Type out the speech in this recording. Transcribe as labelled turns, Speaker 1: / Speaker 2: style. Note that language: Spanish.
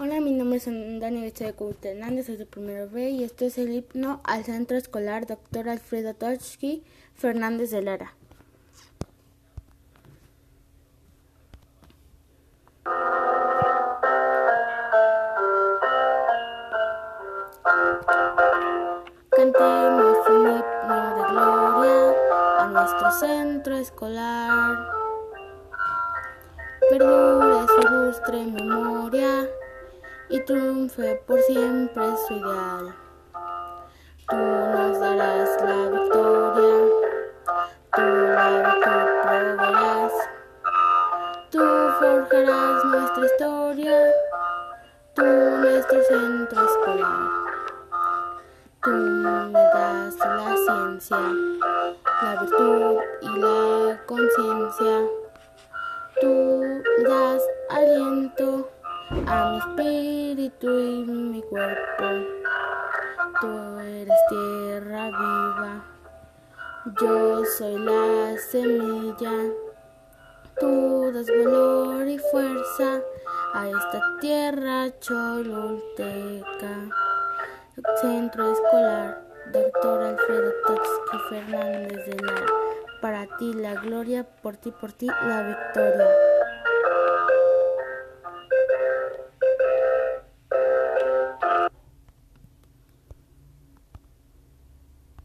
Speaker 1: Hola, mi nombre es Dani de Couto Hernández, soy de primero B y esto es el himno al Centro Escolar Dr. Alfredo Totsky Fernández de Lara. Cantemos un himno de gloria a nuestro centro escolar. Perdure su memoria y triunfe por siempre su ideal. Tú nos darás la victoria, tú la virtud proveerás, tú forjarás nuestra historia, tú nuestro centro escolar. Tú me das la ciencia, la virtud y la conciencia. Tú das aliento a mi espíritu y mi cuerpo. Tú eres tierra viva, yo soy la semilla. Tú das valor y fuerza a esta tierra cholulteca. Centro Escolar, Doctor Alfredo Totsky Fernández de Lara. Para ti la gloria, por ti, por ti la victoria.